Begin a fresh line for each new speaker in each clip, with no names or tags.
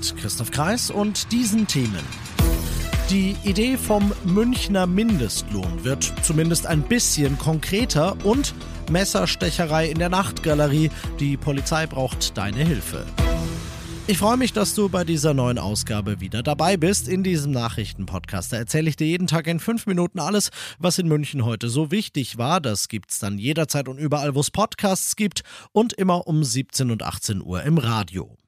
Mit Christoph Kreis und diesen Themen. Die Idee vom Münchner Mindestlohn wird zumindest ein bisschen konkreter und Messerstecherei in der Nachtgalerie. Die Polizei braucht deine Hilfe. Ich freue mich, dass du bei dieser neuen Ausgabe wieder dabei bist in diesem Nachrichtenpodcast. Erzähle ich dir jeden Tag in fünf Minuten alles, was in München heute so wichtig war. Das gibt's dann jederzeit und überall, wo es Podcasts gibt und immer um 17 und 18 Uhr im Radio.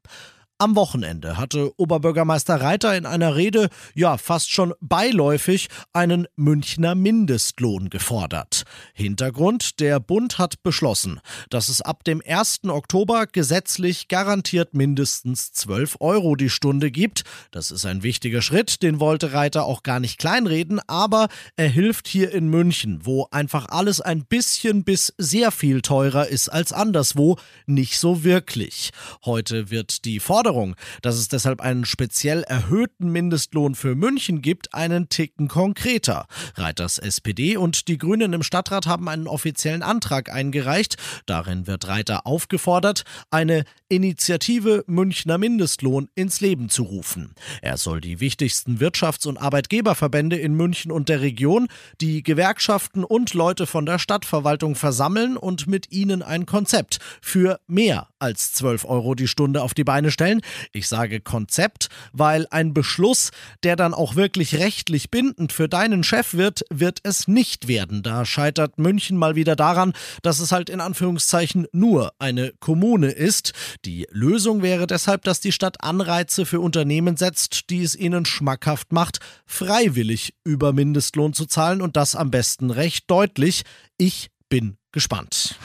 Am Wochenende hatte Oberbürgermeister Reiter in einer Rede, ja fast schon beiläufig, einen Münchner Mindestlohn gefordert. Hintergrund, der Bund hat beschlossen, dass es ab dem 1. Oktober gesetzlich garantiert mindestens 12 Euro die Stunde gibt. Das ist ein wichtiger Schritt, den wollte Reiter auch gar nicht kleinreden, aber er hilft hier in München, wo einfach alles ein bisschen bis sehr viel teurer ist als anderswo, nicht so wirklich. Heute wird die Forderung Forderung, dass es deshalb einen speziell erhöhten Mindestlohn für München gibt, einen Ticken konkreter. Reiters SPD und die Grünen im Stadtrat haben einen offiziellen Antrag eingereicht. Darin wird Reiter aufgefordert, eine Initiative Münchner Mindestlohn ins Leben zu rufen. Er soll die wichtigsten Wirtschafts- und Arbeitgeberverbände in München und der Region, die Gewerkschaften und Leute von der Stadtverwaltung versammeln und mit ihnen ein Konzept für mehr als 12 Euro die Stunde auf die Beine stellen. Ich sage Konzept, weil ein Beschluss, der dann auch wirklich rechtlich bindend für deinen Chef wird, wird es nicht werden. Da scheitert München mal wieder daran, dass es halt in Anführungszeichen nur eine Kommune ist. Die Lösung wäre deshalb, dass die Stadt Anreize für Unternehmen setzt, die es ihnen schmackhaft macht, freiwillig über Mindestlohn zu zahlen und das am besten recht deutlich. Ich bin gespannt.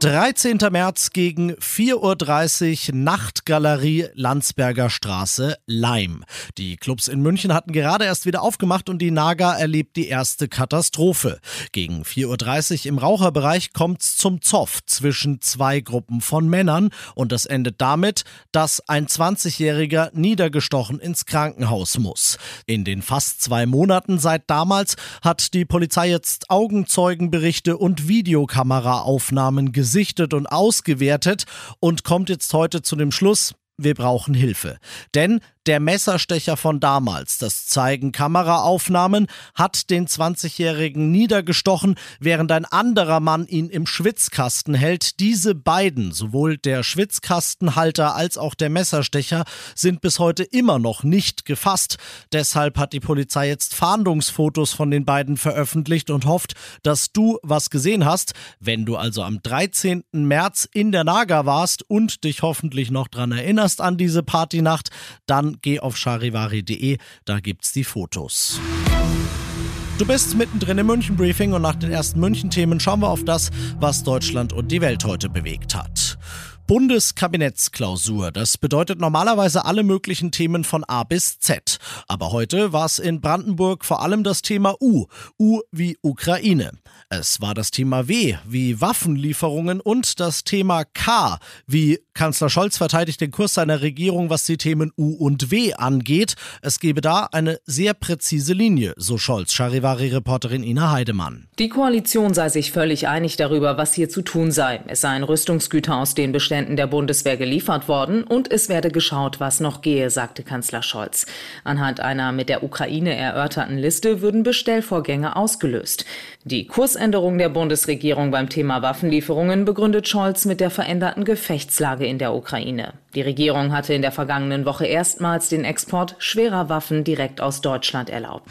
13. März gegen 4.30 Uhr Nachtgalerie Landsberger Straße Leim. Die Clubs in München hatten gerade erst wieder aufgemacht und die Naga erlebt die erste Katastrophe. Gegen 4.30 Uhr im Raucherbereich kommt's zum Zoff zwischen zwei Gruppen von Männern und das endet damit, dass ein 20-Jähriger niedergestochen ins Krankenhaus muss. In den fast zwei Monaten seit damals hat die Polizei jetzt Augenzeugenberichte und Videokameraaufnahmen gesehen gesichtet und ausgewertet und kommt jetzt heute zu dem Schluss, wir brauchen Hilfe. Denn der Messerstecher von damals, das zeigen Kameraaufnahmen, hat den 20-Jährigen niedergestochen, während ein anderer Mann ihn im Schwitzkasten hält. Diese beiden, sowohl der Schwitzkastenhalter als auch der Messerstecher, sind bis heute immer noch nicht gefasst. Deshalb hat die Polizei jetzt Fahndungsfotos von den beiden veröffentlicht und hofft, dass du was gesehen hast. Wenn du also am 13. März in der Naga warst und dich hoffentlich noch dran erinnerst an diese Partynacht, dann geh auf charivari.de, da gibt's die Fotos. Du bist mittendrin im München Briefing und nach den ersten München Themen schauen wir auf das, was Deutschland und die Welt heute bewegt hat. Bundeskabinettsklausur. Das bedeutet normalerweise alle möglichen Themen von A bis Z. Aber heute war es in Brandenburg vor allem das Thema U. U wie Ukraine. Es war das Thema W wie Waffenlieferungen und das Thema K wie Kanzler Scholz verteidigt den Kurs seiner Regierung, was die Themen U und W angeht. Es gebe da eine sehr präzise Linie, so Scholz, Charivari-Reporterin Ina Heidemann.
Die Koalition sei sich völlig einig darüber, was hier zu tun sei. Es seien Rüstungsgüter aus den Beständen der Bundeswehr geliefert worden und es werde geschaut, was noch gehe, sagte Kanzler Scholz. Anhand einer mit der Ukraine erörterten Liste würden Bestellvorgänge ausgelöst. Die Kursänderung der Bundesregierung beim Thema Waffenlieferungen begründet Scholz mit der veränderten Gefechtslage in der Ukraine. Die Regierung hatte in der vergangenen Woche erstmals den Export schwerer Waffen direkt aus Deutschland erlaubt.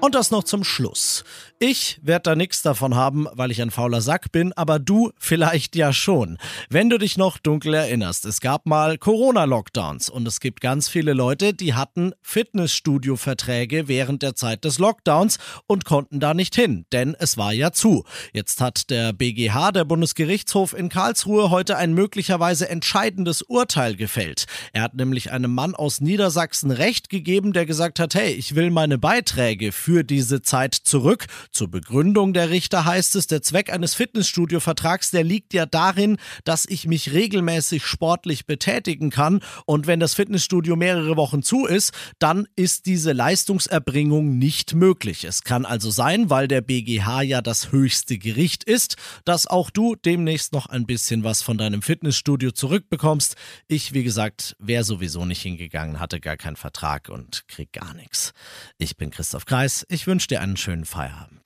Und das noch zum Schluss. Ich werde da nichts davon haben, weil ich ein fauler Sack bin, aber du vielleicht ja schon. Wenn du dich noch dunkel erinnerst, es gab mal Corona-Lockdowns und es gibt ganz viele Leute, die hatten Fitnessstudio-Verträge während der Zeit des Lockdowns und konnten da nicht hin, denn es war ja zu. Jetzt hat der BGH, der Bundesgerichtshof in Karlsruhe, heute ein möglicherweise entscheidendes Urteil gefällt. Er hat nämlich einem Mann aus Niedersachsen Recht gegeben, der gesagt hat, hey, ich will meine Beiträge für diese Zeit zurück zur Begründung der Richter heißt es, der Zweck eines Fitnessstudio-Vertrags, der liegt ja darin, dass ich mich regelmäßig sportlich betätigen kann und wenn das Fitnessstudio mehrere Wochen zu ist, dann ist diese Leistungserbringung nicht möglich. Es kann also sein, weil der BGH ja das höchste Gericht ist, dass auch du demnächst noch ein bisschen was von deinem Fitnessstudio zurückbekommst. Ich, wie gesagt, wäre sowieso nicht hingegangen, hatte gar keinen Vertrag und krieg gar nichts. Ich bin Christoph Kreis, ich wünsche dir einen schönen Feierabend.